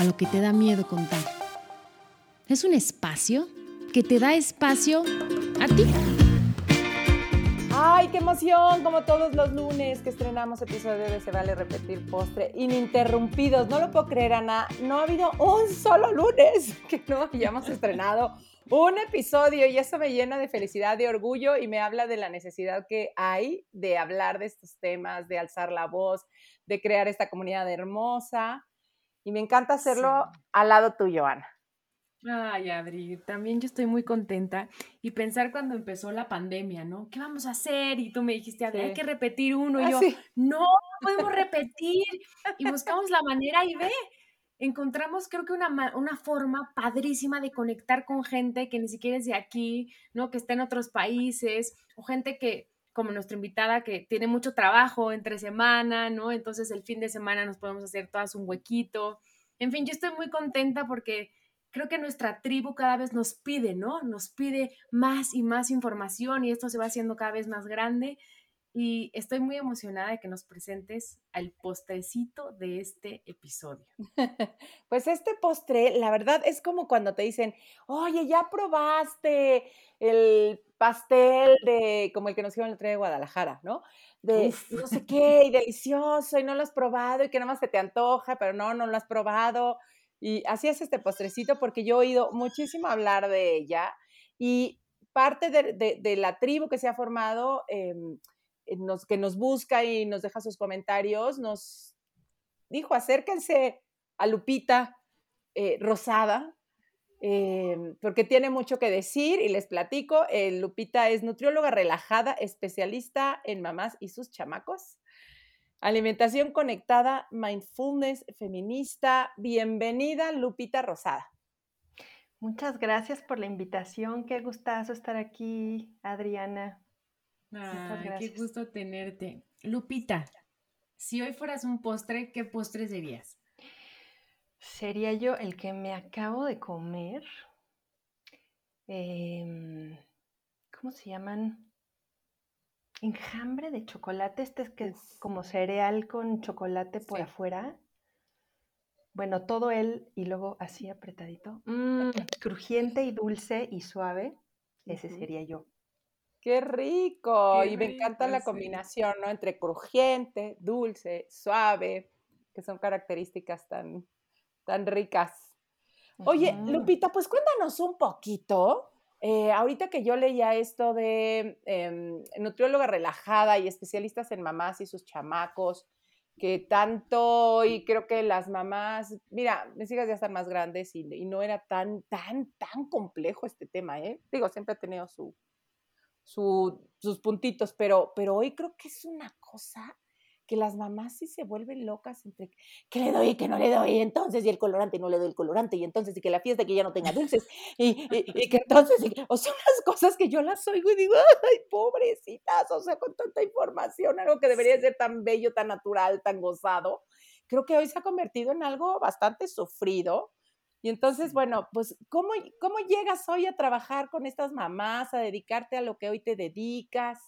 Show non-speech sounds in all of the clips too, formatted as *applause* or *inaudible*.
A lo que te da miedo contar. Es un espacio que te da espacio a ti. ¡Ay, qué emoción! Como todos los lunes que estrenamos episodio de Se Vale Repetir Postre, ininterrumpidos. No lo puedo creer, Ana. No ha habido un solo lunes *laughs* que no hayamos estrenado un episodio y eso me llena de felicidad, de orgullo y me habla de la necesidad que hay de hablar de estos temas, de alzar la voz, de crear esta comunidad hermosa. Y me encanta hacerlo al lado tuyo, Ana. Ay, Adri, también yo estoy muy contenta y pensar cuando empezó la pandemia, ¿no? ¿Qué vamos a hacer? Y tú me dijiste, Adri, hay que repetir uno. Y Ah, yo, sí. no, podemos *laughs* repetir. Y buscamos la manera y ve, encontramos creo que una, una forma padrísima de conectar con gente que ni siquiera es de aquí, ¿no? Que está en otros países o gente que, como nuestra invitada, que tiene mucho trabajo entre semana, ¿no? Entonces el fin de semana nos podemos hacer todas un huequito. En fin, yo estoy muy contenta porque creo que nuestra tribu cada vez nos pide, ¿no? Nos pide más y más información y esto se va haciendo cada vez más grande. Y estoy muy emocionada de que nos presentes al postrecito de este episodio. *laughs* Pues este postre, la verdad, es como cuando te dicen, oye, ya probaste el pastel de, como el que nos hicieron el otro día de Guadalajara, ¿no? De Uf. no sé qué, y delicioso, y no lo has probado, y que nada más se te antoja, pero no, no lo has probado. Y así es este postrecito, porque yo he oído muchísimo hablar de ella, y parte de, de- de la tribu que se ha formado, em, eh, nos- que nos busca y nos deja sus comentarios, nos dijo, acérquense a Lupita eh, Rosada, eh, porque tiene mucho que decir y les platico. eh, Lupita es nutrióloga relajada, especialista en mamás y sus chamacos. Alimentación conectada, mindfulness feminista. Bienvenida, Lupita Rosada. Muchas gracias por la invitación. Qué gustazo estar aquí, Adriana. Qué gusto tenerte. Lupita, si hoy fueras un postre, ¿qué postre serías? Sería yo el que me acabo de comer. Em, ¿cómo se llaman? Enjambre de chocolate. Este es que es como cereal con chocolate por Sí. afuera. Bueno, todo él y luego así apretadito. Mm, crujiente y dulce y suave. Ese sería yo. ¡Qué rico! Qué y me encanta la sí. combinación, ¿no? Entre crujiente, dulce, suave, que son características tan, tan ricas. Oye. Lupita, pues cuéntanos un poquito. eh, ahorita que yo leía esto de em, nutrióloga relajada y especialistas en mamás y sus chamacos, que tanto, y creo que las mamás, mira, mis hijas ya están más grandes y, y no era tan, tan, tan complejo este tema, ¿eh? Digo, siempre ha tenido su, su- sus puntitos, pero, pero hoy creo que es una cosa que las mamás sí se vuelven locas entre que le doy y que no le doy, y entonces, y el colorante, y no le doy el colorante, y entonces, y que la fiesta, que ya no tenga dulces, y, y- y que entonces, y o sea, unas cosas que yo las oigo y digo, ay, pobrecitas, o sea, con tanta información, algo que debería ser tan bello, tan natural, tan gozado, creo que hoy se ha convertido en algo bastante sufrido. Y entonces, bueno, pues, ¿cómo, ¿cómo llegas hoy a trabajar con estas mamás, a dedicarte a lo que hoy te dedicas?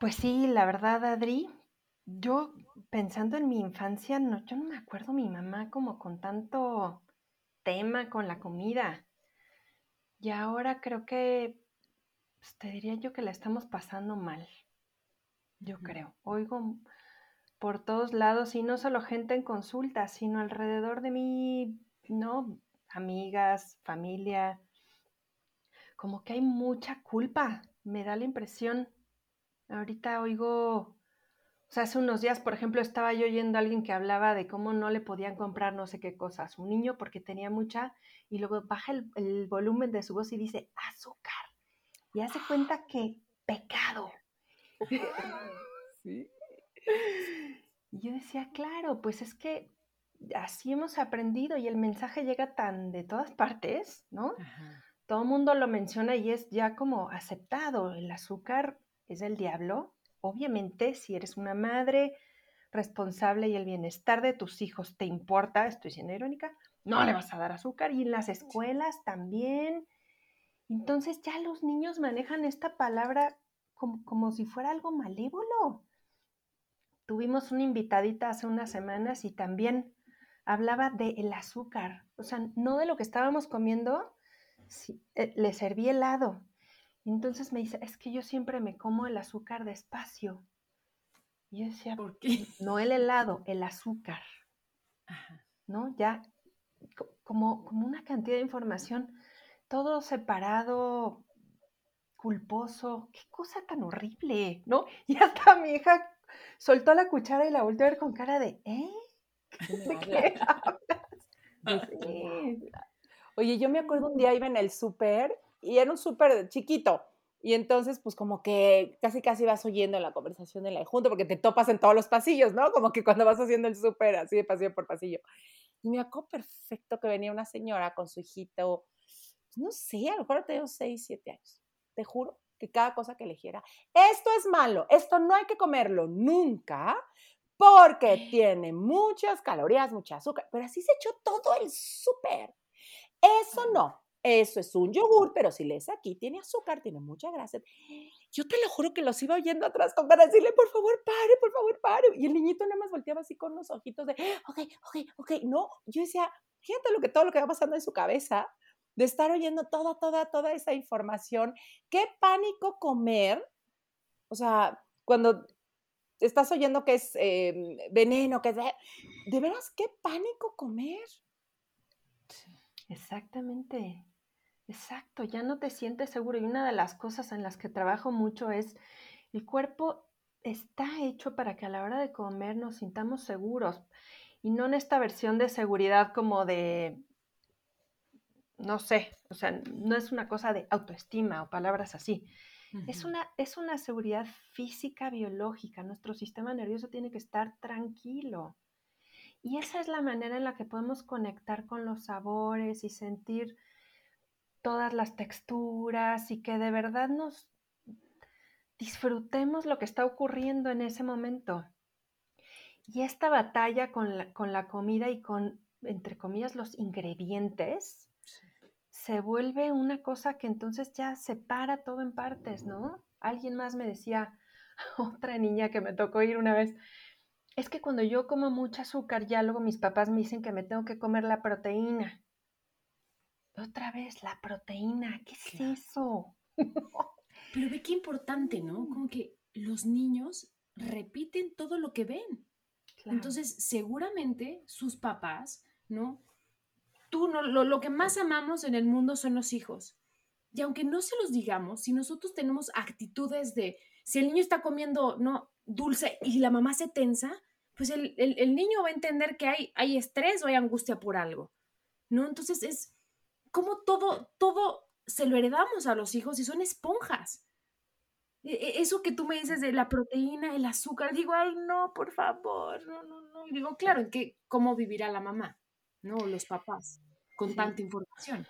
Pues sí, la verdad, Adri, yo pensando en mi infancia, no, yo no me acuerdo mi mamá como con tanto tema con la comida. Y ahora creo que, pues, te diría yo que la estamos pasando mal, yo creo. Oigo por todos lados y no solo gente en consulta, sino alrededor de mí, ¿no? Amigas, familia, como que hay mucha culpa, me da la impresión. Ahorita oigo, o sea, hace unos días, por ejemplo, estaba yo oyendo a alguien que hablaba de cómo no le podían comprar no sé qué cosa a su niño porque tenía mucha, y luego baja el, el volumen de su voz y dice azúcar. Y hace cuenta que pecado. *laughs* Sí. Y yo decía, claro, pues es que así hemos aprendido y el mensaje llega tan de todas partes, ¿no? Todo el mundo lo menciona y es ya como aceptado. El azúcar es el diablo. Obviamente, si eres una madre responsable y el bienestar de tus hijos te importa, estoy siendo irónica, no le vas a dar azúcar y en las escuelas también. Entonces ya los niños manejan esta palabra como, como si fuera algo malévolo. Tuvimos una invitadita hace unas semanas y también hablaba del azúcar, o sea, no de lo que estábamos comiendo, eh, le serví helado. Entonces me dice, es que yo siempre me como el azúcar despacio. Y yo decía, ¿por qué? No el helado, el azúcar. ¿No? Ya como, como una cantidad de información, todo separado, culposo, qué cosa tan horrible, ¿no? *laughs* Y hasta mi hija soltó la cuchara y la volteó a ver con cara de, ¿eh? ¿De *laughs* *laughs* *laughs* qué Oye, yo me acuerdo un día iba en el súper y era un súper chiquito. Y entonces, pues como que casi casi vas oyendo la conversación de la junta, porque te topas en todos los pasillos, ¿no? Como que cuando vas haciendo el súper, así de pasillo por pasillo. Y me acuerdo perfecto que venía una señora con su hijito, pues, no sé, a lo mejor tenía 6, 7 años. Te juro que cada cosa que eligiera, esto es malo, esto no hay que comerlo nunca, porque tiene muchas calorías, mucha azúcar, pero así se echó todo el súper. Eso no, eso es un yogur, pero si lees aquí, tiene azúcar, tiene mucha grasa. Yo te lo juro que los iba oyendo atrás con para decirle, por favor, pare, por favor, pare. Y el niñito nada más volteaba así con los ojitos de, ok, ok, ok. No, yo decía, fíjate lo que, todo lo que va pasando en su cabeza, de estar oyendo toda, toda, toda esa información. Qué pánico comer. O sea, cuando estás oyendo que es em, veneno, que es... De veras, qué pánico comer. Exactamente. Exacto, ya no te sientes seguro. Y una de las cosas en las que trabajo mucho es el cuerpo está hecho para que a la hora de comer nos sintamos seguros. Y no en esta versión de seguridad como de, no sé, o sea, no es una cosa de autoestima o palabras así. es, una, es una seguridad física, biológica. Nuestro sistema nervioso tiene que estar tranquilo. Y esa es la manera en la que podemos conectar con los sabores y sentir todas las texturas y que de verdad nos disfrutemos lo que está ocurriendo en ese momento. Y esta batalla con la, con la comida y con, entre comillas, los ingredientes, se vuelve una cosa que entonces ya separa todo en partes, ¿no? Alguien más me decía, *laughs* otra niña que me tocó ir una vez, es que cuando yo como mucho azúcar, ya luego mis papás me dicen que me tengo que comer la proteína. Otra vez, la proteína, ¿qué es eso? *laughs* Pero ve qué importante, ¿no? Como que los niños repiten todo lo que ven. Entonces, seguramente sus papás, ¿no? Tú, no, lo, lo que más amamos en el mundo son los hijos. Y aunque no se los digamos, si nosotros tenemos actitudes de, si el niño está comiendo, ¿no? Dulce y la mamá se tensa, pues el, el, niño va a entender que hay, hay estrés o hay angustia por algo, ¿no? Entonces es como todo, todo se lo heredamos a los hijos y son esponjas. E, e, eso que tú me dices de la proteína, el azúcar, digo, no, por favor, no, no, no. Y digo, claro, ¿en qué, ¿cómo vivirá la mamá? ¿No? Los papás, con tanta información.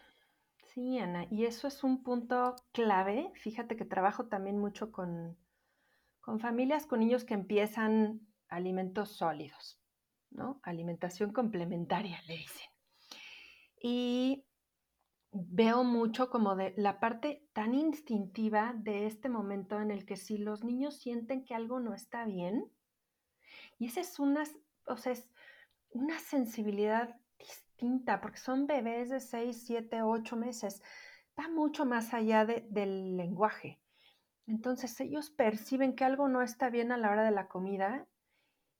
Sí, Ana, y eso es un punto clave. Fíjate que trabajo también mucho con, con familias con niños que empiezan alimentos sólidos, ¿no? Alimentación complementaria, le dicen. Y veo mucho como de la parte tan instintiva de este momento en el que si los niños sienten que algo no está bien, y esa es una, o sea, es una sensibilidad porque son bebés de 6, 7, 8 meses, va mucho más allá del lenguaje. Entonces ellos perciben que algo no está bien a la hora de la comida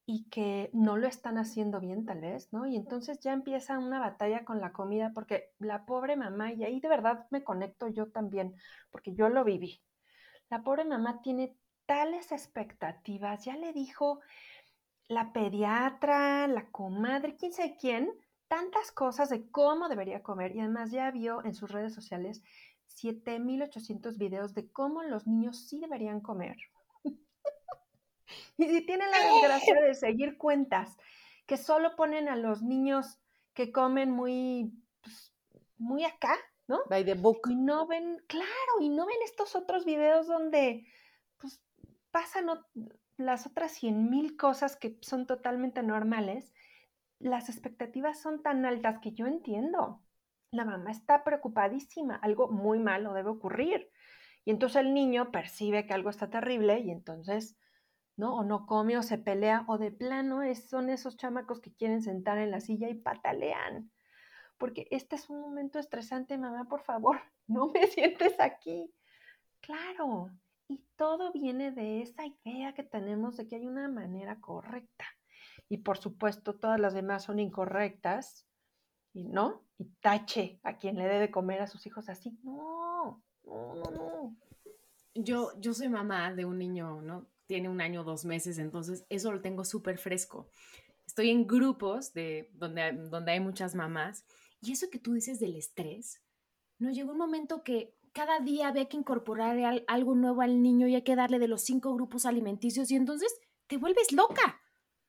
y que no lo están haciendo bien tal vez, ¿no? Y entonces ya empieza una batalla con la comida porque la pobre mamá, y ahí de verdad me conecto yo también, porque yo lo viví, la pobre mamá tiene tales expectativas, ya le dijo la pediatra, la comadre, quién sabe quién, tantas cosas de cómo debería comer y además ya vio en sus redes sociales 7800 videos de cómo los niños sí deberían comer *laughs* y si tienen la desgracia de seguir cuentas que solo ponen a los niños que comen muy, pues, muy acá, ¿no? By the book. Y no ven, claro, y no ven estos otros videos donde, pues, pasan las otras cien mil cosas que son totalmente normales. Las expectativas son tan altas que yo entiendo. La mamá está preocupadísima, algo muy malo debe ocurrir. Y entonces el niño percibe que algo está terrible y entonces, ¿no? O no come o se pelea o de plano es, son esos chamacos que quieren sentar en la silla y patalean. Porque este es un momento estresante, mamá, por favor, *laughs* no me sientes aquí. Claro, y todo viene de esa idea que tenemos de que hay una manera correcta. Y por supuesto, todas las demás son incorrectas, y no, y tache a quien le debe comer a sus hijos así. No, no, no, no. Yo, yo soy mamá de un niño, ¿no? Tiene un año, dos meses, entonces eso lo tengo súper fresco. Estoy en grupos de, donde, donde hay muchas mamás y eso que tú dices del estrés, ¿no? Llegó un momento que cada día había que incorporar algo nuevo al niño y hay que darle de los cinco grupos alimenticios y entonces te vuelves loca.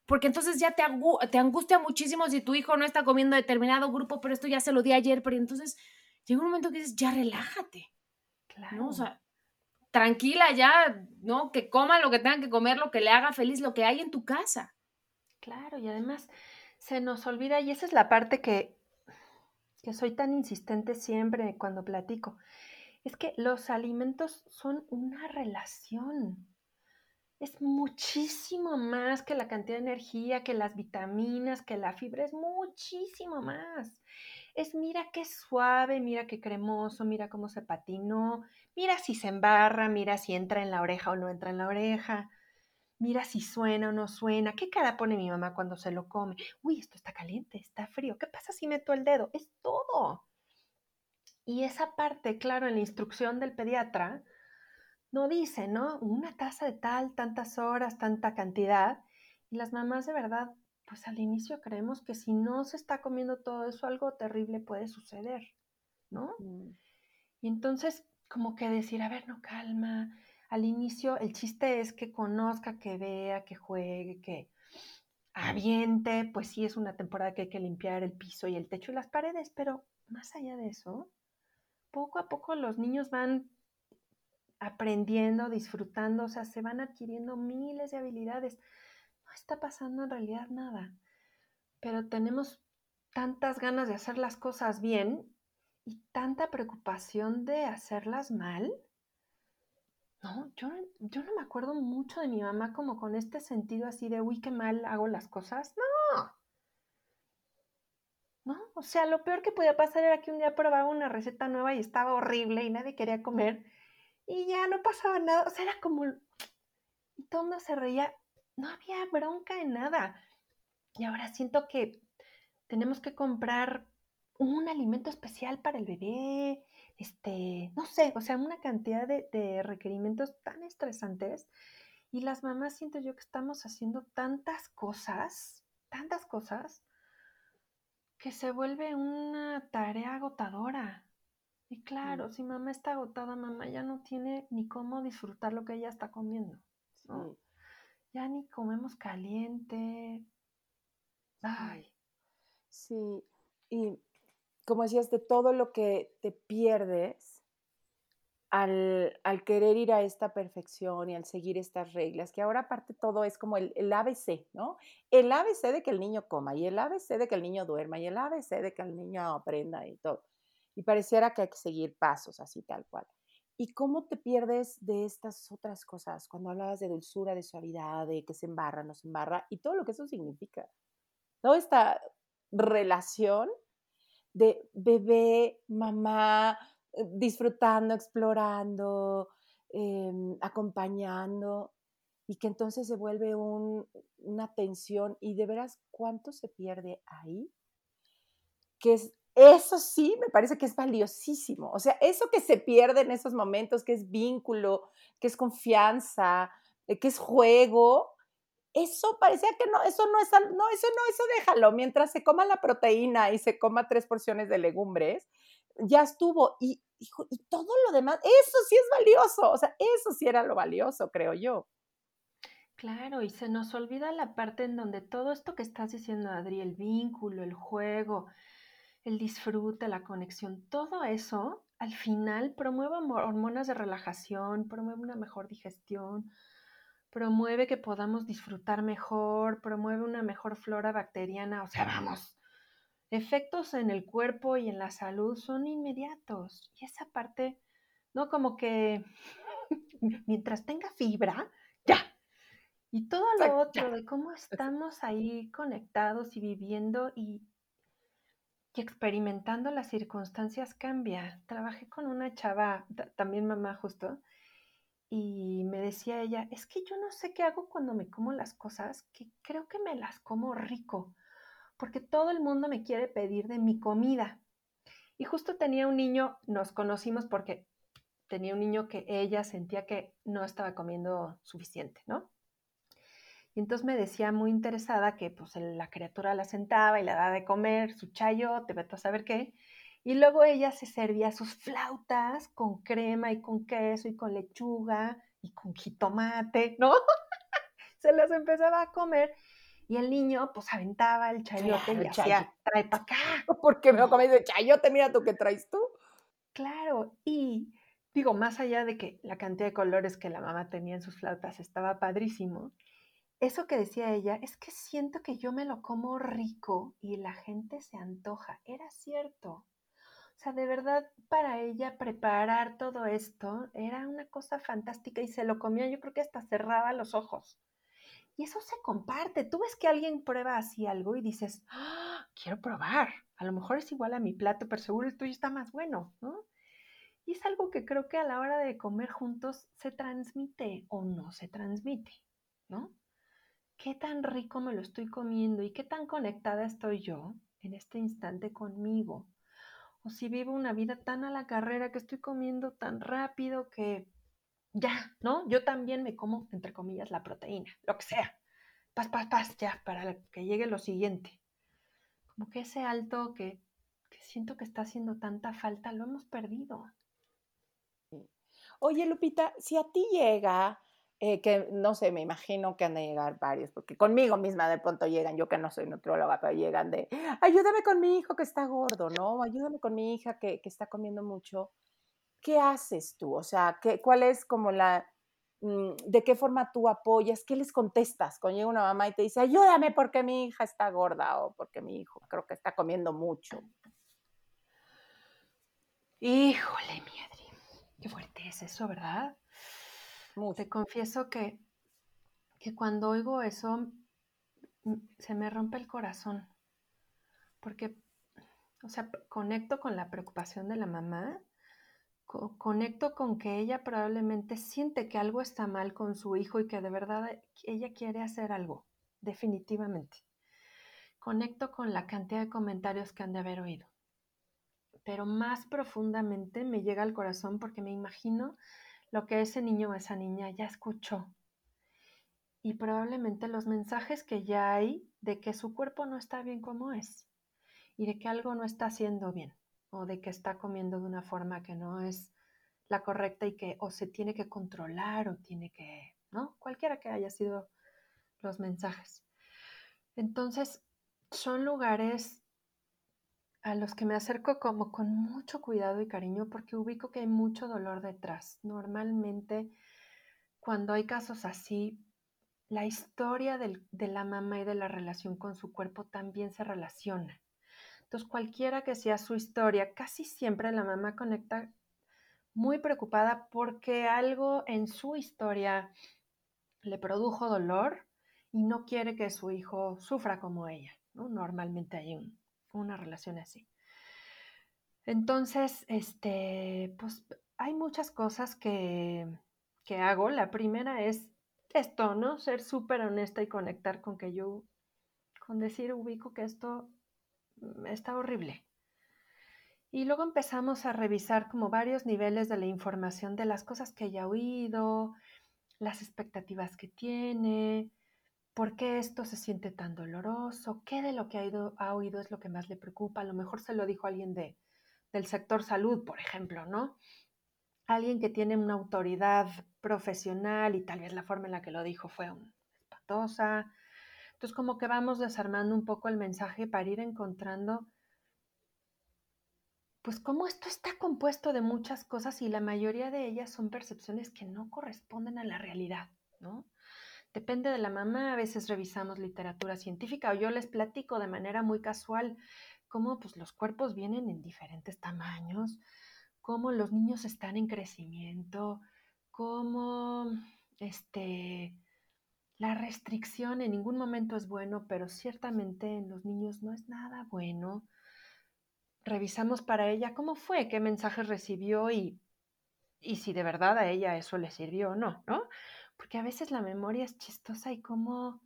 Porque entonces ya te, te angustia muchísimo si tu hijo no está comiendo determinado grupo, pero esto ya se lo di ayer, pero entonces llega un momento que dices, ya relájate. Claro. O sea, tranquila ya, ¿no? Que coma lo que tenga que comer, lo que le haga feliz, lo que hay en tu casa. Claro, y además se nos olvida, y esa es la parte que, que soy tan insistente siempre cuando platico, es que los alimentos son una relación. Es muchísimo más que la cantidad de energía, que las vitaminas, que la fibra, es muchísimo más es mira qué suave, mira qué cremoso, mira cómo se patinó, mira si se embarra, mira si entra en la oreja o no entra en la oreja, mira si suena o no suena, qué cara pone mi mamá cuando se lo come, uy, esto está caliente, está frío, ¿qué pasa si meto el dedo? Es todo. Y esa parte, claro, en la instrucción del pediatra, no dice, ¿no? Una taza de tal, tantas horas, tanta cantidad. Y las mamás de verdad pues al inicio creemos que si no se está comiendo todo eso, algo terrible puede suceder, ¿no? Mm. Y entonces, como que decir, a ver, no calma. Al inicio, el chiste es que conozca, que vea, que juegue, que aviente. Pues sí, es una temporada que hay que limpiar el piso y el techo y las paredes, pero más allá de eso, poco a poco los niños van aprendiendo, disfrutando, o sea, se van adquiriendo miles de habilidades está pasando en realidad nada. Pero tenemos tantas ganas de hacer las cosas bien y tanta preocupación de hacerlas mal. No, yo, yo no me acuerdo mucho de mi mamá como con este sentido así de, uy, qué mal hago las cosas. No. No, o sea, lo peor que podía pasar era que un día probaba una receta nueva y estaba horrible y nadie quería comer y ya no pasaba nada. O sea, era como... Y todo mundo se reía no había bronca en nada. Y ahora siento que tenemos que comprar un alimento especial para el bebé, este, no sé, o sea, una cantidad de, requerimientos tan estresantes. Y las mamás siento yo que estamos haciendo tantas cosas, tantas cosas, que se vuelve una tarea agotadora. Y claro, si mamá está agotada, mamá ya no tiene ni cómo disfrutar lo que ella está comiendo ya ni comemos caliente. Ay. Sí, y como decías, de todo lo que te pierdes al, querer ir a esta perfección y al seguir estas reglas, que ahora aparte todo es como el, el, ABC, ¿no? El ABC de que el niño coma y el ABC de que el niño duerma y el ABC de que el niño aprenda y todo. Y pareciera que hay que seguir pasos así tal cual. ¿Y cómo te pierdes de estas otras cosas? Cuando hablabas de dulzura, de suavidad, de que se embarra, no se embarra, y todo lo que eso significa. Toda esta relación de bebé, mamá, eh, disfrutando, explorando, em, acompañando, y que entonces se vuelve una tensión, y de veras, ¿cuánto se pierde ahí? Que es eso sí me parece que es valiosísimo. O sea, eso que se pierde en esos momentos, que es vínculo, que es confianza, eh, que es juego, eso parecía que no, eso no es, no, eso no, eso déjalo. Mientras se coma la proteína y se coma tres porciones de legumbres, ya estuvo. Y, y todo lo demás, eso sí es valioso. O sea, eso sí era lo valioso, creo yo. Claro, y se nos olvida la parte en donde todo esto que estás diciendo, Adri, el vínculo, el juego, el disfrute, la conexión, todo eso al final promueve hormonas de relajación, promueve una mejor digestión, promueve que podamos disfrutar mejor, promueve una mejor flora bacteriana, o sea, vamos, efectos en el cuerpo y en la salud son inmediatos. Y esa parte, ¿no? Como que *laughs* mientras tenga fibra, ya. Y todo lo otro de cómo estamos ahí conectados y viviendo y, y experimentando las circunstancias cambia. Trabajé con una chava, también mamá justo, y me decía ella, es que yo no sé qué hago cuando me como las cosas, que creo que me las como rico, porque todo el mundo me quiere pedir de mi comida. Y justo tenía un niño, nos conocimos porque tenía un niño que ella sentía que no estaba comiendo suficiente, ¿no? Y entonces me decía muy interesada que pues la criatura la sentaba y le daba de comer su chayote, vete a saber qué, y luego ella se servía sus flautas con crema y con queso y con lechuga y con jitomate, ¿no? *laughs* se las empezaba a comer y el niño pues aventaba el chayote y hacía, trae para acá. *laughs* Porque me lo comí de chayote, mira tú qué traes tú. Claro, y digo, más allá de que la cantidad de colores que la mamá tenía en sus flautas estaba padrísimo, eso que decía ella es que siento que yo me lo como rico y la gente se antoja. Era cierto. O sea, de verdad, para ella preparar todo esto era una cosa fantástica y se lo comía, yo creo que hasta cerraba los ojos. Y eso se comparte. Tú ves que alguien prueba así algo y dices, ¡Ah, quiero probar. A lo mejor es igual a mi plato, pero seguro el tuyo está más bueno, ¿no? Y es algo que creo que a la hora de comer juntos se transmite o no se transmite, ¿no? ¿Qué tan rico me lo estoy comiendo y qué tan conectada estoy yo en este instante conmigo? o si vivo una vida tan a la carrera que estoy comiendo tan rápido que ya, ¿no? Yo también me como, entre comillas, la proteína, lo que sea. Paz, paz, paz, ya, para que llegue lo siguiente. Como que ese alto que, que siento que está haciendo tanta falta, lo hemos perdido. Oye, Lupita, si a ti llega eh, que no sé, me imagino que han de llegar varios, porque conmigo misma de pronto llegan, yo que no soy nutrióloga, pero llegan de, ayúdame con mi hijo que está gordo, ¿no? Ayúdame con mi hija que, que está comiendo mucho. ¿Qué haces tú? O sea, ¿qué, ¿cuál es como la, mm, de qué forma tú apoyas? ¿Qué les contestas cuando llega una mamá y te dice, ayúdame porque mi hija está gorda o porque mi hijo creo que está comiendo mucho? Híjole, mi Adri, qué fuerte es eso, ¿verdad? Te confieso que, que cuando oigo eso, se me rompe el corazón, porque, o sea, conecto con la preocupación de la mamá, conecto con que ella probablemente siente que algo está mal con su hijo y que de verdad ella quiere hacer algo, definitivamente. Conecto con la cantidad de comentarios que han de haber oído, pero más profundamente me llega al corazón porque me imagino lo que ese niño o esa niña ya escuchó. Y probablemente los mensajes que ya hay de que su cuerpo no está bien como es y de que algo no está haciendo bien o de que está comiendo de una forma que no es la correcta y que o se tiene que controlar o tiene que, ¿no? Cualquiera que haya sido los mensajes. Entonces, son lugares a los que me acerco como con mucho cuidado y cariño porque ubico que hay mucho dolor detrás. Normalmente cuando hay casos así, la historia de la mamá y de la relación con su cuerpo también se relaciona. Entonces, cualquiera que sea su historia, casi siempre la mamá conecta muy preocupada porque algo en su historia le produjo dolor y no quiere que su hijo sufra como ella. Normalmente hay un, una relación así. Entonces, este, pues hay muchas cosas que, que hago. La primera es esto, ¿no? Ser súper honesta y conectar con que yo, con decir, ubico que esto está horrible. Y luego empezamos a revisar como varios niveles de la información de las cosas que haya oído, las expectativas que tiene, ¿Por qué esto se siente tan doloroso? ¿Qué de lo que ha, oído es lo que más le preocupa? A lo mejor se lo dijo alguien de, del sector salud, por ejemplo, ¿no? Alguien que tiene una autoridad profesional y tal vez la forma en la que lo dijo fue un lactosa. Entonces como que vamos desarmando un poco el mensaje para ir encontrando pues cómo esto está compuesto de muchas cosas y la mayoría de ellas son percepciones que no corresponden a la realidad, ¿no? Depende de la mamá, a veces revisamos literatura científica o yo les platico de manera muy casual cómo pues, los cuerpos vienen en diferentes tamaños, cómo los niños están en crecimiento, cómo este, la restricción en ningún momento es bueno, pero ciertamente en los niños no es nada bueno. Revisamos para ella cómo fue, qué mensajes recibió y, y si de verdad a ella eso le sirvió o no, ¿no? Porque a veces la memoria es chistosa y como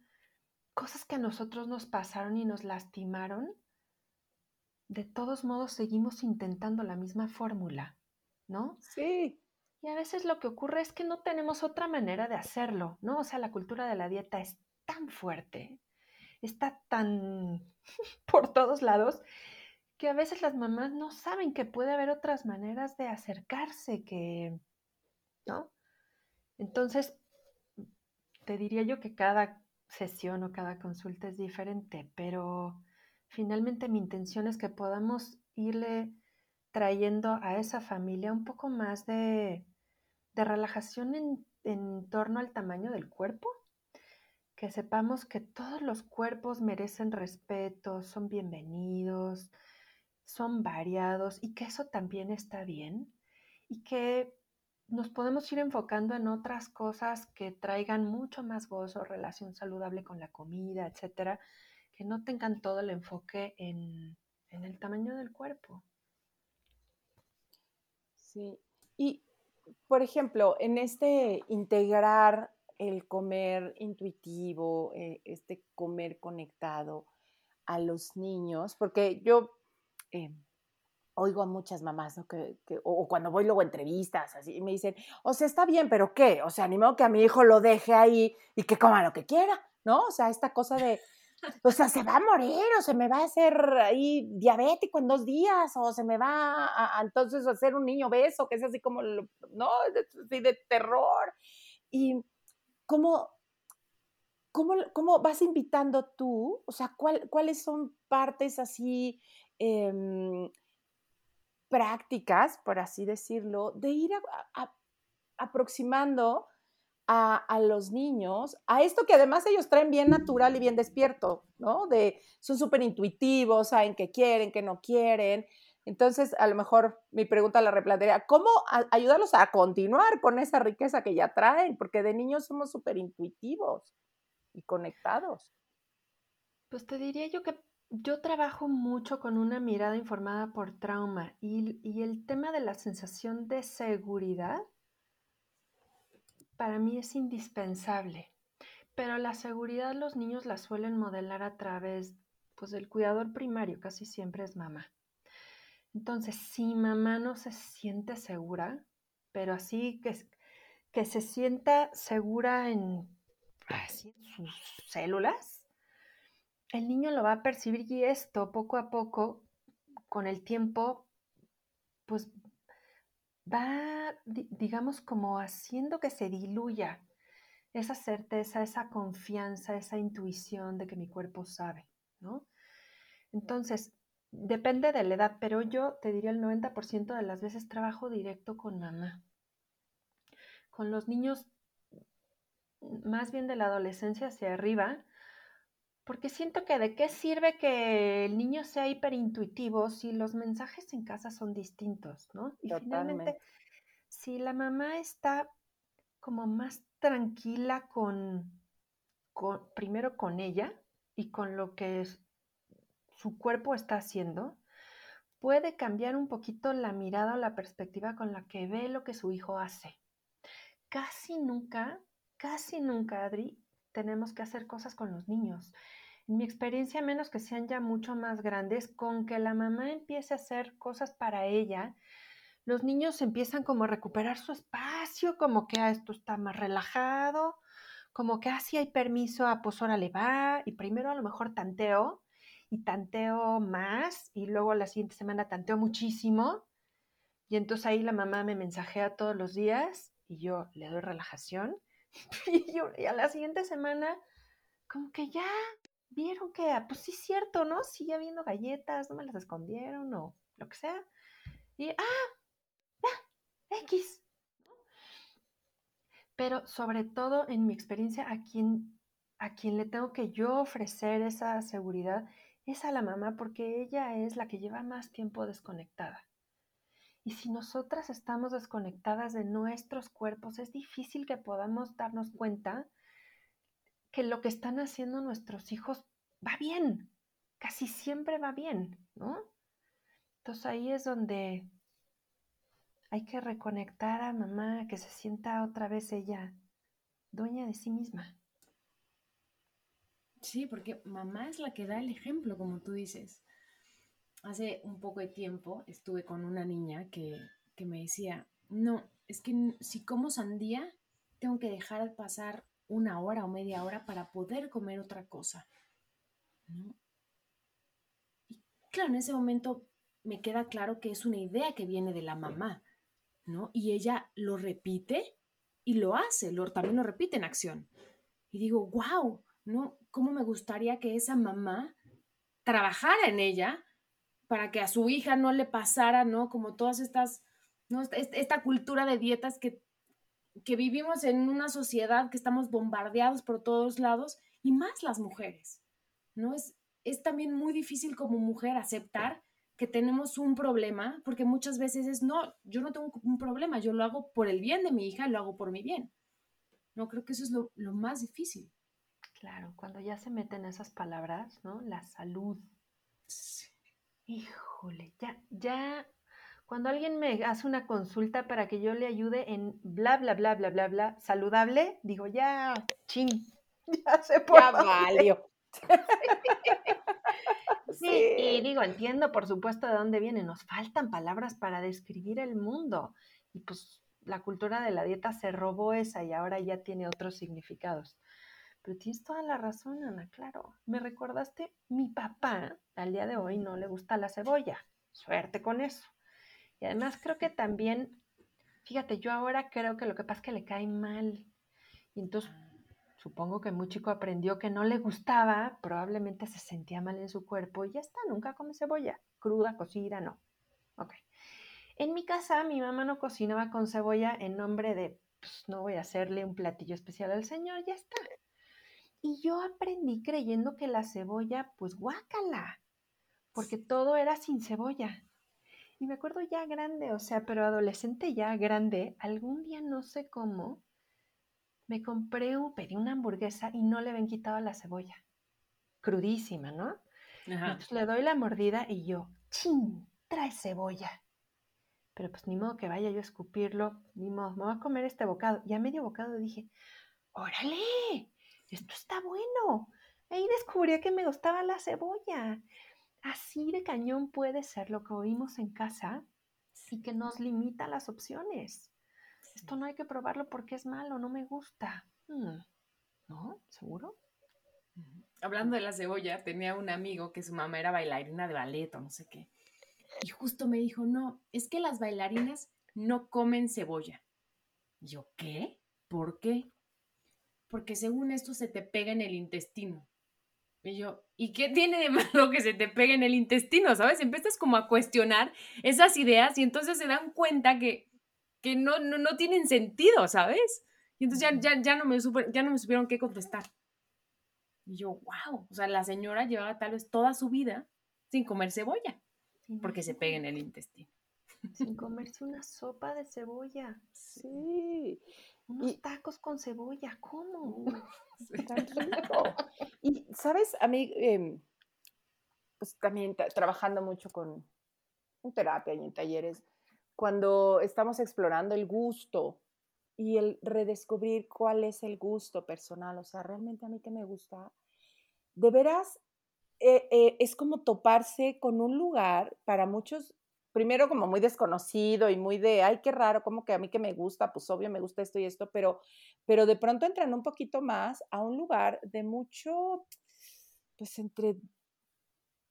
cosas que a nosotros nos pasaron y nos lastimaron, de todos modos seguimos intentando la misma fórmula, ¿no? Sí. Y a veces lo que ocurre es que no tenemos otra manera de hacerlo, ¿no? O sea, la cultura de la dieta es tan fuerte, está tan *laughs* por todos lados, que a veces las mamás no saben que puede haber otras maneras de acercarse, que, ¿no? Entonces, te diría yo que cada sesión o cada consulta es diferente, pero finalmente mi intención es que podamos irle trayendo a esa familia un poco más de, relajación en, en torno al tamaño del cuerpo, que sepamos que todos los cuerpos merecen respeto, son bienvenidos, son variados y que eso también está bien y que nos podemos ir enfocando en otras cosas que traigan mucho más gozo, relación saludable con la comida, etcétera, que no tengan todo el enfoque en, el tamaño del cuerpo. Sí. Y, por ejemplo, en este integrar el comer intuitivo, eh, este comer conectado a los niños, porque yo eh, oigo a muchas mamás, ¿no? Que, o, cuando voy luego a entrevistas, así, me dicen, o sea, está bien, pero ¿qué? O sea, ni modo que a mi hijo lo deje ahí y que coma lo que quiera, ¿no? O sea, esta cosa de, o sea, se va a morir o se me va a hacer ahí diabético en dos días o se me va a, entonces a hacer un niño beso, que es así como, ¿no? Así de terror. Y cómo, cómo, cómo vas invitando tú, o sea, ¿cuáles son partes así... Em, prácticas, por así decirlo, de ir aproximando a, los niños a esto que además ellos traen bien natural y bien despierto, ¿no? De, son súper intuitivos, saben qué quieren, qué no quieren. Entonces, a lo mejor mi pregunta la replantearía, ¿cómo ayudarlos a continuar con esa riqueza que ya traen? Porque de niños somos súper intuitivos y conectados. Pues te diría yo que yo trabajo mucho con una mirada informada por trauma y, el tema de la sensación de seguridad para mí es indispensable. Pero la seguridad los niños la suelen modelar a través pues, del cuidador primario, casi siempre es mamá. Entonces, si mamá no se siente segura, pero así que, que se sienta segura en, así, en sus células, el niño lo va a percibir y esto poco a poco, con el tiempo, pues va, digamos, como haciendo que se diluya esa certeza, esa confianza, esa intuición de que mi cuerpo sabe, ¿no? Entonces, depende de la edad, pero yo te diría el 90% de las veces trabajo directo con mamá. Con los niños, más bien de la adolescencia hacia arriba, porque siento que de qué sirve que el niño sea hiperintuitivo si los mensajes en casa son distintos, ¿no? Y finalmente, si la mamá está como más tranquila con, primero con ella y con lo que su cuerpo está haciendo, puede cambiar un poquito la mirada o la perspectiva con la que ve lo que su hijo hace. Casi nunca, casi nunca, Adri, tenemos que hacer cosas con los niños. En mi experiencia, menos que sean ya mucho más grandes, con que la mamá empiece a hacer cosas para ella, los niños empiezan como a recuperar su espacio, como que ah, esto está más relajado, como que así ah, hay permiso, a pues le va, y primero a lo mejor tanteo, y tanteo más, y luego la siguiente semana tanteo muchísimo, y entonces ahí la mamá me mensajea todos los días, y yo le doy relajación, *laughs* y, a la siguiente semana como que ya vieron que, ah, pues sí cierto, ¿no? Sigue habiendo galletas, no me las escondieron o lo que sea. Y, ah, ya, X. Pero sobre todo en mi experiencia, a quien, a quien le tengo que yo ofrecer esa seguridad es a la mamá porque ella es la que lleva más tiempo desconectada. Y si nosotras estamos desconectadas de nuestros cuerpos, es difícil que podamos darnos cuenta que lo que están haciendo nuestros hijos va bien, casi siempre va bien, ¿no? Entonces ahí es donde hay que reconectar a mamá, que se sienta otra vez ella dueña de sí misma. Sí, porque mamá es la que da el ejemplo, como tú dices. Hace un poco de tiempo estuve con una niña que, que me decía, no, es que si como sandía, tengo que dejar pasar una hora o media hora para poder comer otra cosa. Y claro, en ese momento me queda claro que es una idea que viene de la mamá, ¿no? Y ella lo repite y lo hace, lo, también lo repite en acción. Y digo, wow, ¿no? ¿Cómo me gustaría que esa mamá trabajara en ella para que a su hija no le pasara, ¿no? Como todas estas, ¿no? Esta cultura de dietas que, que vivimos en una sociedad que estamos bombardeados por todos lados y más las mujeres. ¿no? Es, es también muy difícil como mujer aceptar que tenemos un problema, porque muchas veces es, no, yo no tengo un problema, yo lo hago por el bien de mi hija, lo hago por mi bien. No, creo que eso es lo, más difícil. Claro, cuando ya se meten esas palabras, ¿no? La salud. Híjole, ya, ya, cuando alguien me hace una consulta para que yo le ayude en bla, bla, bla, bla, bla, bla, saludable, digo, ya, ching, *laughs* ya se puede. Ya valió. *laughs* Sí, y digo, entiendo por supuesto de dónde viene, nos faltan palabras para describir el mundo. Y pues la cultura de la dieta se robó esa y ahora ya tiene otros significados. Pero tienes toda la razón, Ana, claro. Me recordaste, mi papá al día de hoy no le gusta la cebolla. Suerte con eso. Y además creo que también, fíjate, yo ahora creo que lo que pasa es que le cae mal. Y entonces Supongo que muy chico aprendió que no le gustaba, probablemente se sentía mal en su cuerpo y ya está, nunca come cebolla, cruda, cocida, no. Ok. En mi casa mi mamá no cocinaba con cebolla en nombre de, pues no voy a hacerle un platillo especial al señor, ya está. Y yo aprendí creyendo que la cebolla, pues guácala, porque todo era sin cebolla. Y me acuerdo ya grande, o sea, pero adolescente ya grande, algún día no sé cómo, me compré, un, pedí una hamburguesa y no le habían quitado la cebolla. Crudísima, ¿no? Entonces le doy la mordida y yo, ¡chin! Trae cebolla. Pero pues ni modo que vaya yo a escupirlo, ni modo, me voy a comer este bocado. Y a medio bocado dije, ¡órale! Esto está bueno. Ahí descubrí que me gustaba la cebolla. Así de cañón puede ser lo que oímos en casa y que nos limita las opciones esto no hay que probarlo porque es malo, no me gusta. Mm, ¿No? ¿Seguro? Hablando de la cebolla, tenía un amigo que su mamá era bailarina de ballet o no sé qué. Y justo me dijo, no, es que las bailarinas no comen cebolla. Y yo, ¿qué? ¿Por qué? Porque según esto se te pega en el intestino. Y yo, ¿y qué tiene de *laughs* malo que se te pegue en el intestino? ¿Sabes? Empiezas como a cuestionar esas ideas y entonces se dan cuenta que que no, no, tienen sentido, ¿sabes? Y entonces ya, ya, no me ya no me supieron qué contestar. Y yo, wow, o sea, la señora llevaba tal vez toda su vida sin comer cebolla, porque se pega en el intestino. Sin comerse una sopa de cebolla. *laughs* Sí. Unos tacos con cebolla, ¿cómo? *laughs* *laughs* *laughs* Y, ¿sabes? A mí, em, pues también trabajando mucho con en terapia y en talleres, cuando estamos explorando el gusto y el redescubrir cuál es el gusto personal, o sea, realmente a mí que me gusta, de veras eh, eh, es como toparse con un lugar para muchos, primero como muy desconocido y muy de, ay, qué raro, como que a mí que me gusta, pues obvio me gusta esto y esto, pero, pero de pronto entran un poquito más a un lugar de mucho, pues entre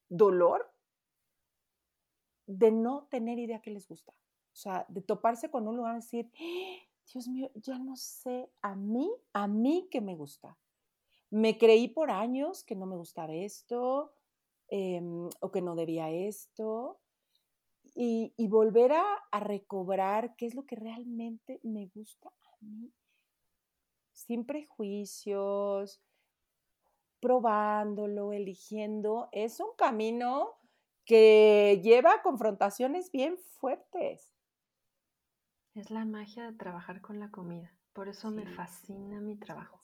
dolor de no tener idea que les gusta. O sea, de toparse con un lugar y decir. Dios mío, ya no sé a mí, a mí que me gusta. me creí por años que no me gustaba esto em, o que no debía esto. Y, volver a, a, recobrar qué es lo que realmente me gusta a mí, sin prejuicios, probándolo, eligiendo, es un camino que lleva a confrontaciones bien fuertes. Es la magia de trabajar con la comida. Por eso me fascina mi trabajo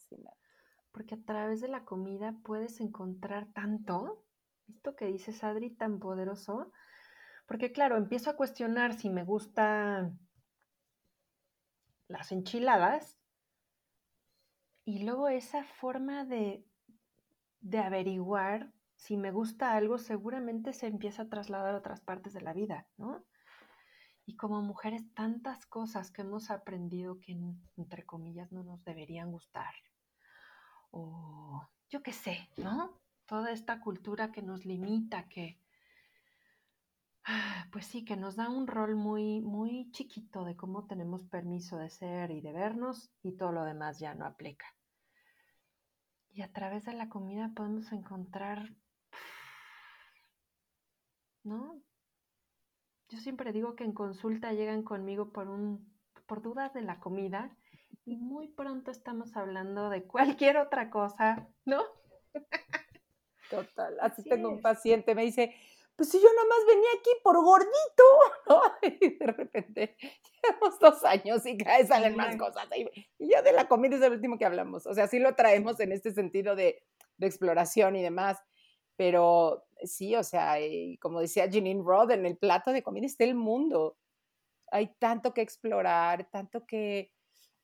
porque a través de la comida puedes encontrar tanto, esto que dices Adri, tan poderoso, porque claro, empiezo a cuestionar si me gustan las enchiladas y luego esa forma de, de averiguar si me gusta algo seguramente se empieza a trasladar a otras partes de la vida, ¿no? Y como mujeres, tantas cosas que hemos aprendido que, entre comillas, no nos deberían gustar, o yo qué sé, ¿no? Toda esta cultura que nos limita, que, pues sí, que nos da un rol muy, muy chiquito de cómo tenemos permiso de ser y de vernos y todo lo demás ya no aplica. Y a través de la comida podemos encontrar, ¿no? Yo siempre digo que en consulta llegan conmigo por un, por dudas de la comida y muy pronto estamos hablando de cualquier otra cosa, ¿no? Total, así, tengo un paciente, me dice, pues si yo nada más venía aquí por gordito, *laughs* ¿no? Y de repente, llevamos dos años y cada vez salen más cosas. Y yo de la comida es el último que hablamos. O sea, sí lo traemos en este sentido de, de exploración y demás. Pero sí, o sea, como decía Janine Roth, en el plato de comida está el mundo. Hay tanto que explorar, tanto que,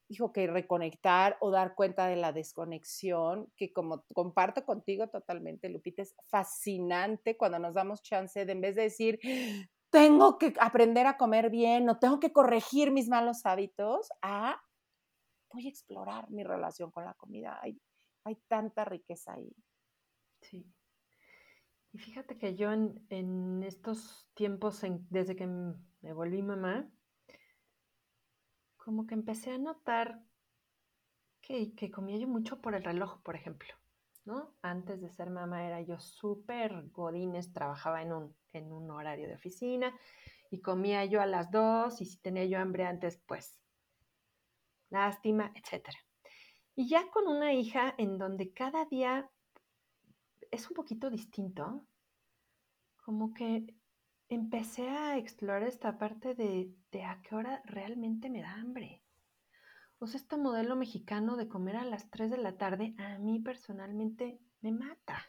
dijo que reconectar o dar cuenta de la desconexión, que como comparto contigo totalmente, Lupita, es fascinante cuando nos damos chance de en vez de decir, tengo que aprender a comer bien o tengo que corregir mis malos hábitos, a voy a explorar mi relación con la comida. Hay, hay tanta riqueza ahí. Sí. Y fíjate que yo en, estos tiempos, desde que me volví mamá, como que empecé a notar que, comía yo mucho por el reloj, por ejemplo, ¿no? Antes de ser mamá era yo súper godines, trabajaba en un, en un horario de oficina y comía yo a las dos y si tenía yo hambre antes, pues lástima, etc. Y ya con una hija en donde cada día es un poquito distinto, como que empecé a explorar esta parte de, a qué hora realmente me da hambre. O sea, este modelo mexicano de comer a las 3 de la tarde a mí personalmente me mata.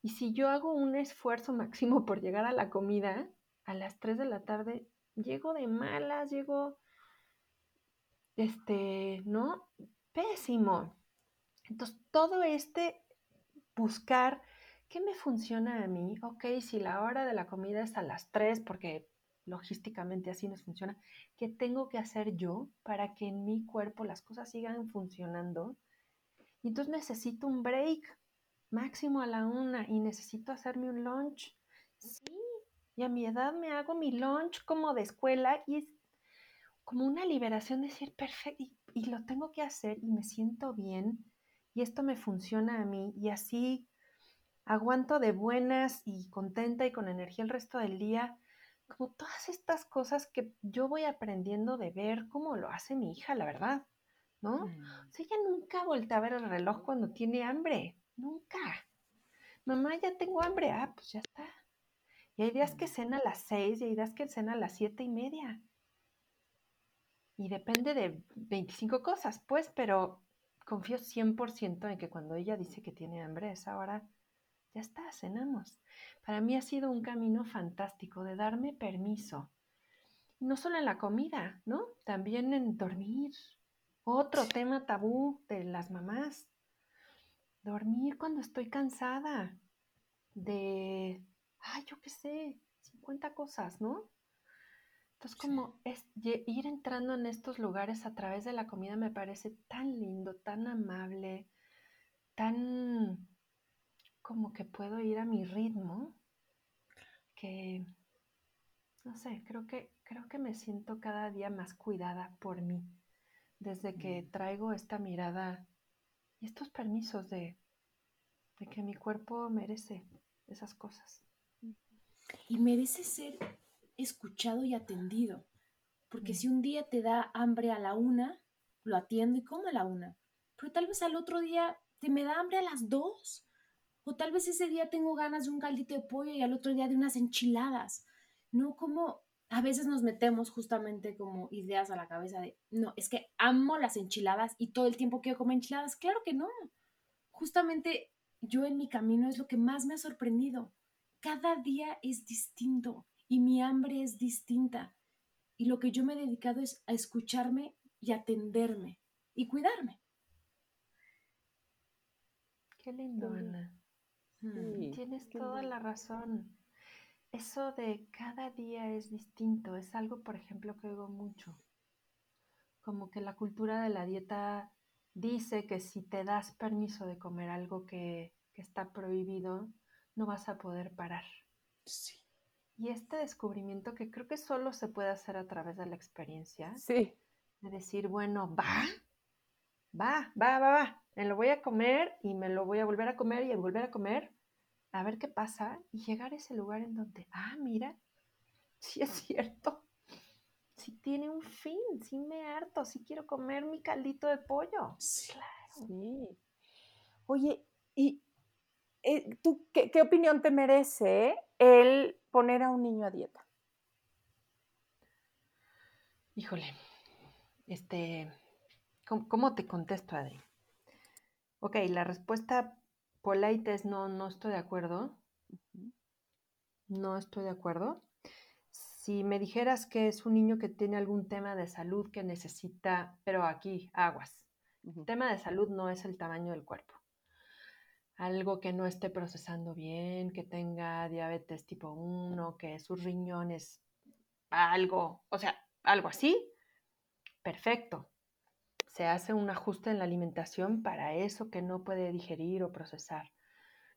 Y si yo hago un esfuerzo máximo por llegar a la comida, a las 3 de la tarde, llego de malas, llego, este, ¿no? Pésimo. Entonces, todo este buscar ¿qué me funciona a mí? Ok, si la hora de la comida es a las 3, porque logísticamente así nos funciona, ¿qué tengo que hacer yo para que en mi cuerpo las cosas sigan funcionando? Y entonces necesito un break máximo a la una y necesito hacerme un lunch. Sí, y a mi edad me hago mi lunch como de escuela y es como una liberación de decir, perfecto, y, y lo tengo que hacer y me siento bien y esto me funciona a mí y así aguanto de buenas y contenta y con energía el resto del día. Como todas estas cosas que yo voy aprendiendo de ver cómo lo hace mi hija, la verdad, ¿no? Mm. O sea, ella nunca voltea a ver el reloj cuando tiene hambre, nunca. Mamá, ya tengo hambre, ah, pues ya está. Y hay días que mm. cena a las seis y hay días que cena a las siete y media. Y depende de 25 cosas, pues, pero confío 100% en que cuando ella dice que tiene hambre, es ahora ya está, cenamos. Para mí ha sido un camino fantástico de darme permiso. No solo en la comida, ¿no? También en dormir. Otro tema tabú de las mamás. Dormir cuando estoy cansada. De, ay, yo qué sé, 50 cosas, ¿no? Entonces, como es, ir entrando en estos lugares a través de la comida me parece tan lindo, tan amable, tan como que puedo ir a mi ritmo, que, no sé, creo que, creo que me siento cada día más cuidada por mí, desde que mm. traigo esta mirada y estos permisos de, de que mi cuerpo merece esas cosas. Y merece ser escuchado y atendido. Porque si un día te da hambre a la una, lo atiendo y como a la una. Pero tal vez al otro día te me da hambre a las dos. O tal vez ese día tengo ganas de un caldito de pollo y al otro día de unas enchiladas. No como a veces nos metemos justamente como ideas a la cabeza de, no, es que amo las enchiladas y todo el tiempo quiero comer enchiladas. Claro que no. Justamente yo en mi camino es lo que más me ha sorprendido. Cada día es distinto y mi hambre es distinta. Y lo que yo me he dedicado es a escucharme y atenderme y cuidarme. Qué lindo, Ana. Mm. Tienes toda la razón. Eso de cada día es distinto es algo, por ejemplo, que oigo mucho. Como que la cultura de la dieta dice que si te das permiso de comer algo que, que está prohibido, no vas a poder parar. Sí. Y este descubrimiento que creo que solo se puede hacer a través de la experiencia, Sí. de decir, bueno, va, va, va, va, va, me lo voy a comer y me lo voy a volver a comer y a volver a comer, a ver qué pasa y llegar a ese lugar en donde, ah, mira, sí es cierto, sí tiene un fin, sí me harto, sí quiero comer mi caldito de pollo. Sí. Claro. Sí. Oye, ¿y eh, tú qué, qué opinión te merece el poner a un niño a dieta? Híjole, este, ¿cómo, cómo te contesto, Adri? Ok, la respuesta polite es no, no estoy de acuerdo. No estoy de acuerdo. Si me dijeras que es un niño que tiene algún tema de salud que necesita, pero aquí, aguas. El tema de salud no es el tamaño del cuerpo. Algo que no esté procesando bien, que tenga diabetes tipo 1, que sus riñones, algo, o sea, algo así, perfecto. Se hace un ajuste en la alimentación para eso que no puede digerir o procesar.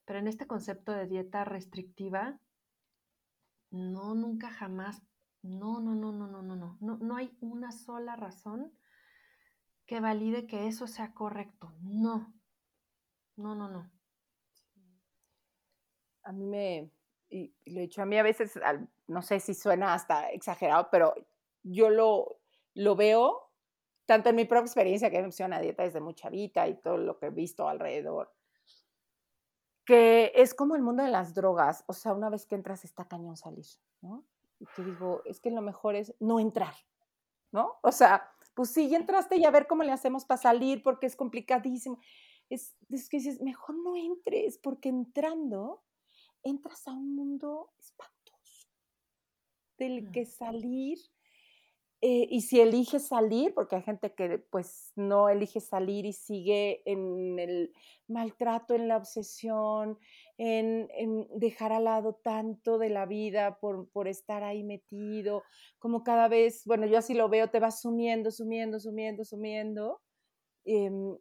Pero en este concepto de dieta restrictiva, no, nunca jamás, no, no, no, no, no, no, no, no, no hay una sola razón que valide que eso sea correcto. No, no, no, no. A mí me, y lo he dicho a mí a veces, no sé si suena hasta exagerado, pero yo lo, lo veo tanto en mi propia experiencia que me pusieron a dieta desde muy chavita y todo lo que he visto alrededor, que es como el mundo de las drogas, o sea, una vez que entras está cañón salir, ¿no? Y te digo, es que lo mejor es no entrar, ¿no? O sea, pues sí, ya entraste y a ver cómo le hacemos para salir porque es complicadísimo. Es, es que dices, mejor no entres porque entrando entras a un mundo espantoso del Mm. que salir eh, y si eliges salir, porque hay gente que pues no elige salir y sigue en el maltrato, en la obsesión, en, dejar al lado tanto de la vida por, estar ahí metido, como cada vez, bueno, yo así lo veo, te vas sumiendo, sumiendo, sumiendo, sumiendo. em,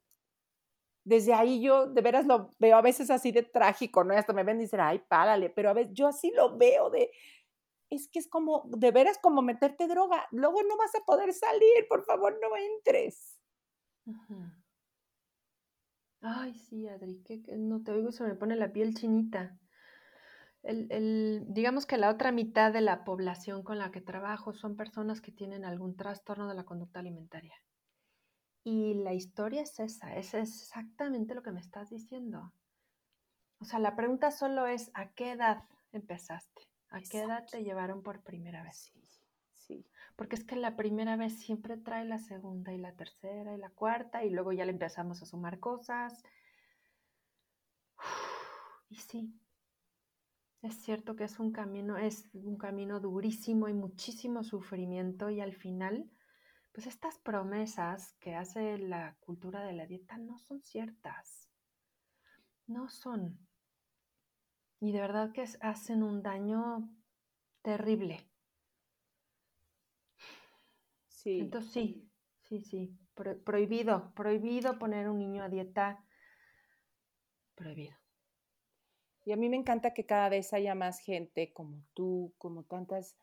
desde ahí yo de veras lo veo a veces así de trágico, ¿no? Hasta me ven y dicen, ay, párale, pero a veces yo así lo veo de, es que es como, de veras como meterte droga, luego no vas a poder salir, por favor, no entres. Ay, sí, Adri, que, que no te oigo, y se me pone la piel chinita. El, el- digamos que la otra mitad de la población con la que trabajo son personas que tienen algún trastorno de la conducta alimentaria. Y la historia es esa, es exactamente lo que me estás diciendo. O sea, la pregunta solo es, ¿a qué edad empezaste? ¿A qué edad te llevaron por primera vez? Sí, sí. Porque es que la primera vez siempre trae la segunda y la tercera y la cuarta y luego ya le empezamos a sumar cosas. *sighs* Y sí, es cierto que es un camino, es un camino durísimo y muchísimo sufrimiento y al final, pues estas promesas que hace la cultura de la dieta no son ciertas. No son. Y de verdad que hacen un daño terrible. Sí. Entonces sí, sí, sí. pro- prohibido, prohibido poner un niño a dieta. Prohibido. Y a mí me encanta que cada vez haya más gente como tú, como tantas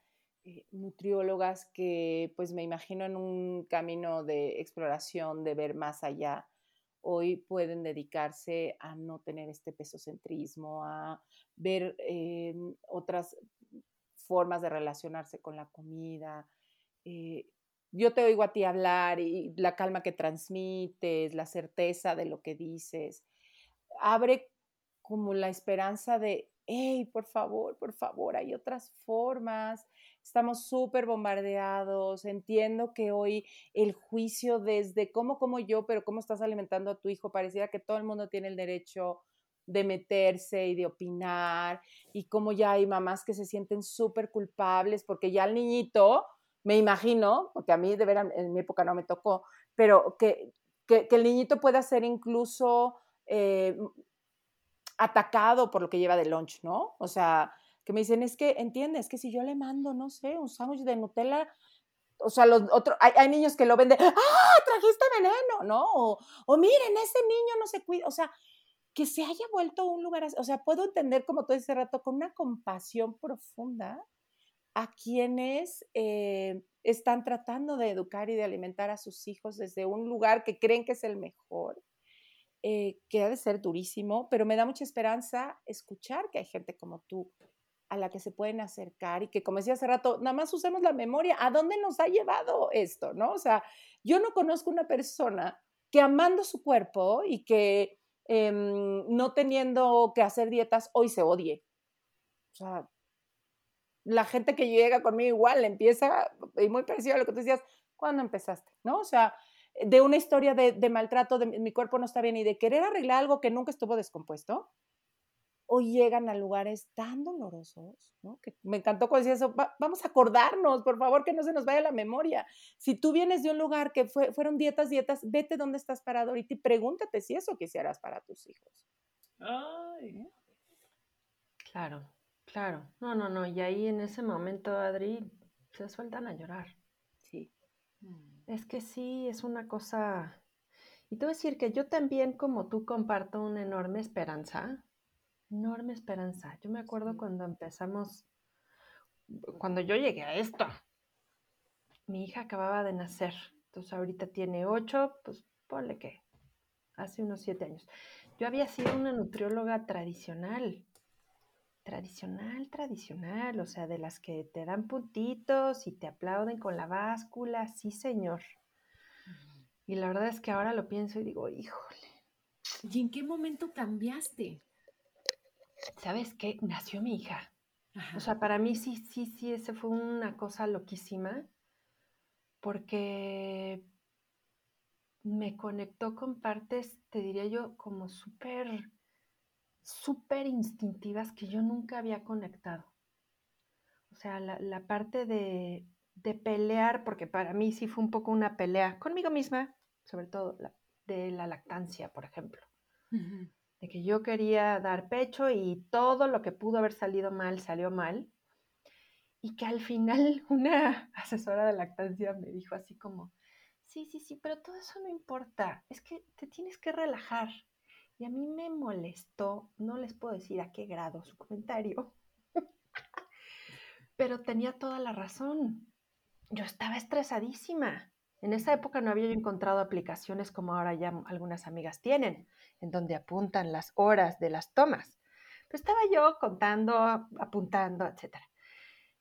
eh, nutriólogas que pues me imagino en un camino de exploración, de ver más allá, hoy pueden dedicarse a no tener este pesocentrismo, a ver eh, otras formas de relacionarse con la comida. Eh, yo te oigo a ti hablar y la calma que transmites, la certeza de lo que dices, abre como la esperanza de, hey, por favor, por favor, hay otras formas. Estamos súper bombardeados. Entiendo que hoy el juicio desde cómo como yo, pero cómo estás alimentando a tu hijo, pareciera que todo el mundo tiene el derecho de meterse y de opinar, y como ya hay mamás que se sienten súper culpables porque ya el niñito, me imagino, porque a mí de veras en mi época no me tocó, pero que, que, el niñito pueda ser incluso eh, atacado por lo que lleva de lunch, ¿no? O sea, que me dicen, es que, entiendes, que si yo le mando, no sé, un sándwich de Nutella, o sea, los otros, hay, niños que lo venden, ¡ah, trajiste veneno! ¿No? O, o, miren, ese niño no se cuida, o sea, que se haya vuelto un lugar o sea, puedo entender, como tú ese rato, con una compasión profunda a quienes eh, están tratando de educar y de alimentar a sus hijos desde un lugar que creen que es el mejor eh, que ha de ser durísimo, pero me da mucha esperanza escuchar que hay gente como tú a la que se pueden acercar y que, como decía hace rato, nada más usemos la memoria. ¿A dónde nos ha llevado esto? ¿No? O sea, yo no conozco una persona que amando su cuerpo y que em, no teniendo que hacer dietas hoy se odie. O sea, la gente que llega conmigo igual empieza, y muy parecido a lo que tú decías, ¿cuándo empezaste? ¿No? O sea, de una historia de, maltrato, de mi cuerpo no está bien y de querer arreglar algo que nunca estuvo descompuesto, hoy llegan a lugares tan dolorosos, ¿no? Que me encantó cuando decía eso, vamos a acordarnos, por favor, que no se nos vaya la memoria. Si tú vienes de un lugar que fue, fueron dietas, dietas, vete dónde estás parado ahorita y pregúntate si eso quisieras para tus hijos. Ay. Claro, claro. No, no, no. Y ahí en ese momento, Adri, se sueltan a llorar. Sí. Mm. Es que sí, es una cosa... Y te voy a decir que yo también, como tú, comparto una enorme esperanza, enorme esperanza. Yo me acuerdo cuando empezamos, cuando yo llegué a esto, mi hija acababa de nacer, entonces ahorita tiene ocho, pues ponle que hace unos siete años. Yo había sido una nutrióloga tradicional, tradicional, tradicional, o sea, de las que te dan puntitos y te aplauden con la báscula, sí señor. Y la verdad es que ahora lo pienso y digo, híjole. ¿Y en qué momento cambiaste? ¿Sabes qué? Nació mi hija. O sea, para mí sí, sí, sí, ese fue una cosa loquísima, porque me conectó con partes, te diría yo, como súper súper instintivas que yo nunca había conectado. O sea, la, parte de, pelear, porque para mí sí fue un poco una pelea conmigo misma, sobre todo de la lactancia, por ejemplo. De que yo quería dar pecho y todo lo que pudo haber salido mal salió mal. Y que al final *laughs* una asesora de lactancia me dijo así como, sí, sí, sí, pero todo eso no importa, es que te tienes que relajar. Y a mí me molestó, no les puedo decir a qué grado su comentario, *laughs* pero tenía toda la razón. Yo estaba estresadísima. En esa época no había yo encontrado aplicaciones como ahora ya algunas amigas tienen, en donde apuntan las horas de las tomas. Pero estaba yo contando, apuntando, etc.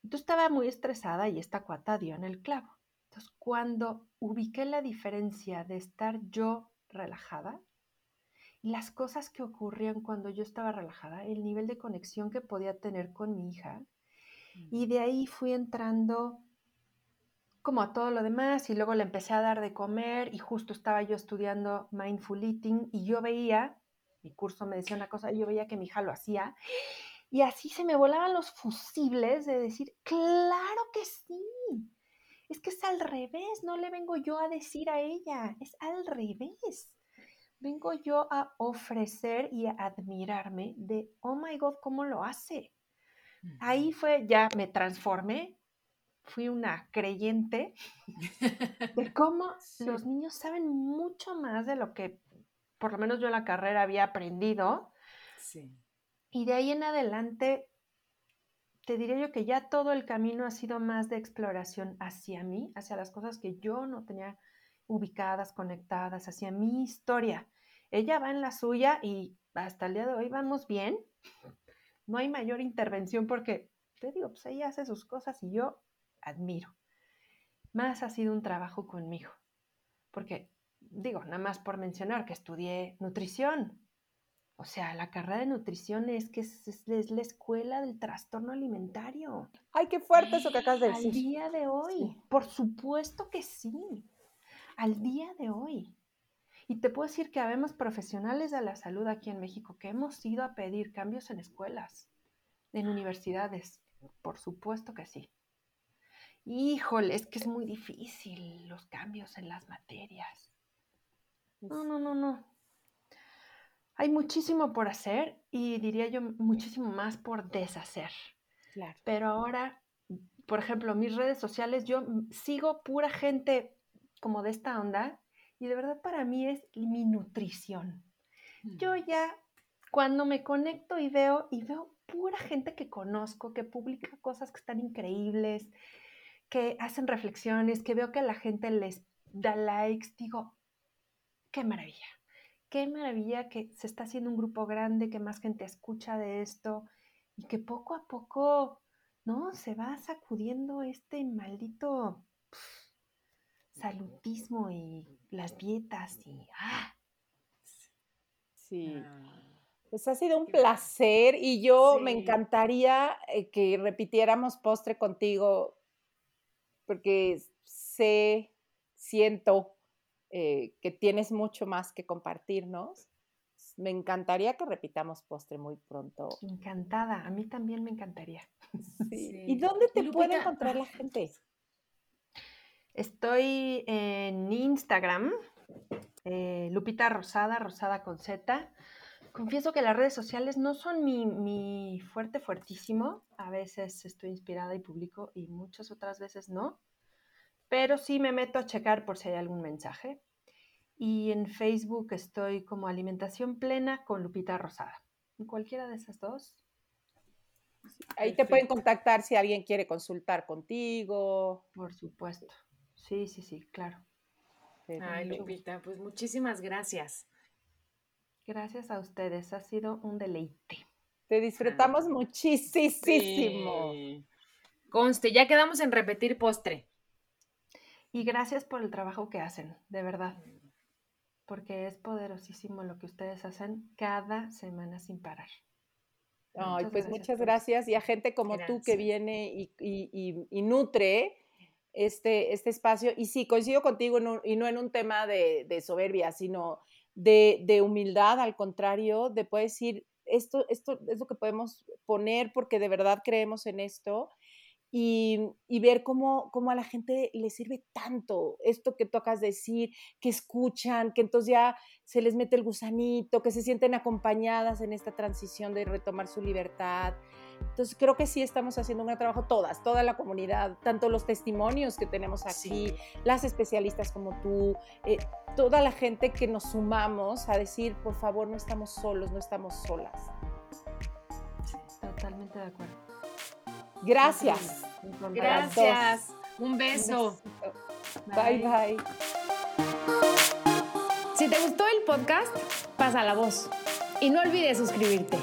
Entonces estaba muy estresada y esta cuata dio en el clavo. Entonces cuando ubiqué la diferencia de estar yo relajada las cosas que ocurrían cuando yo estaba relajada, el nivel de conexión que podía tener con mi hija. Y de ahí fui entrando como a todo lo demás y luego le empecé a dar de comer y justo estaba yo estudiando mindful eating y yo veía, mi curso me decía una cosa, yo veía que mi hija lo hacía y así se me volaban los fusibles de decir, claro que sí, es que es al revés, no le vengo yo a decir a ella, es al revés vengo yo a ofrecer y a admirarme de, oh my God, ¿cómo lo hace? Ahí fue, ya me transformé, fui una creyente *laughs* de cómo los niños saben mucho más de lo que por lo menos yo en la carrera había aprendido. Sí. Y de ahí en adelante, te diré yo que ya todo el camino ha sido más de exploración hacia mí, hacia las cosas que yo no tenía ubicadas, conectadas hacia mi historia. ella va en la suya y hasta el día de hoy vamos bien. No hay mayor intervención porque, te digo, pues ella hace sus cosas y yo admiro. Más ha sido un trabajo conmigo, porque, digo, nada más por mencionar que estudié nutrición. O sea, la carrera de nutrición es que es, la escuela del trastorno alimentario. Ay, qué fuerte eso que acabas de decir. Al día de hoy, por supuesto que sí. Al día de hoy. Y te puedo decir que habemos profesionales de la salud aquí en México que hemos ido a pedir cambios en escuelas, en universidades. Por supuesto que sí. Híjole, es que es muy difícil los cambios en las materias. No, no, no, no. Hay muchísimo por hacer y diría yo muchísimo más por deshacer. Claro. Pero ahora, por ejemplo, mis redes sociales, yo sigo pura gente como de esta onda y de verdad para mí es mi nutrición. Yo ya cuando me conecto y veo y veo pura gente que conozco, que publica cosas que están increíbles, que hacen reflexiones, que veo que la gente les da likes, digo, qué maravilla, qué maravilla que se está haciendo un grupo grande, que más gente escucha de esto y que poco a poco, ¿no? Se va sacudiendo este maldito salutismo y las dietas y... ¡ah! Sí. Ah. Pues ha sido un placer y yo me encantaría eh, que repitiéramos postre contigo porque sé, siento eh, que tienes mucho más que compartirnos. Me encantaría que repitamos postre muy pronto. Encantada, a mí también me encantaría. *laughs* ¿Y dónde te puede encontrar la gente? Estoy en Instagram, eh, Lupita Rosada, Rosada con Z. Confieso que las redes sociales no son mi, fuerte, fuertísimo. A veces estoy inspirada y publico y muchas otras veces no. Pero sí me meto a checar por si hay algún mensaje. Y en Facebook estoy como Alimentación Plena con Lupita Rosada. En cualquiera de esas dos. Ahí te pueden contactar si alguien quiere consultar contigo. Por supuesto. Sí, sí, sí, claro. Ay, Lupita, pues muchísimas gracias. Gracias a ustedes, ha sido un deleite. Te disfrutamos muchísimo. Conste, ya quedamos en repetir postre. Y gracias por el trabajo que hacen, de verdad. Porque es poderosísimo lo que ustedes hacen cada semana sin parar. Ay, pues muchas gracias. Y a gente como tú que viene y, y nutre este, este espacio. Y sí, coincido contigo y no en un tema de, soberbia, sino de, humildad, al contrario, de poder decir, esto, esto es lo que podemos poner porque de verdad creemos en esto y, ver cómo, cómo, a la gente le sirve tanto esto que tocas decir, que escuchan, que entonces ya se les mete el gusanito, que se sienten acompañadas en esta transición de retomar su libertad. Entonces creo que sí estamos haciendo un gran trabajo todas, toda la comunidad, tanto los testimonios que tenemos aquí, las especialistas como tú, eh, toda la gente que nos sumamos a decir, por favor, no estamos solos, no estamos solas. totalmente de acuerdo. Gracias. Gracias. Un beso. Bye bye. Si te gustó el podcast, pasa la voz y no olvides suscribirte.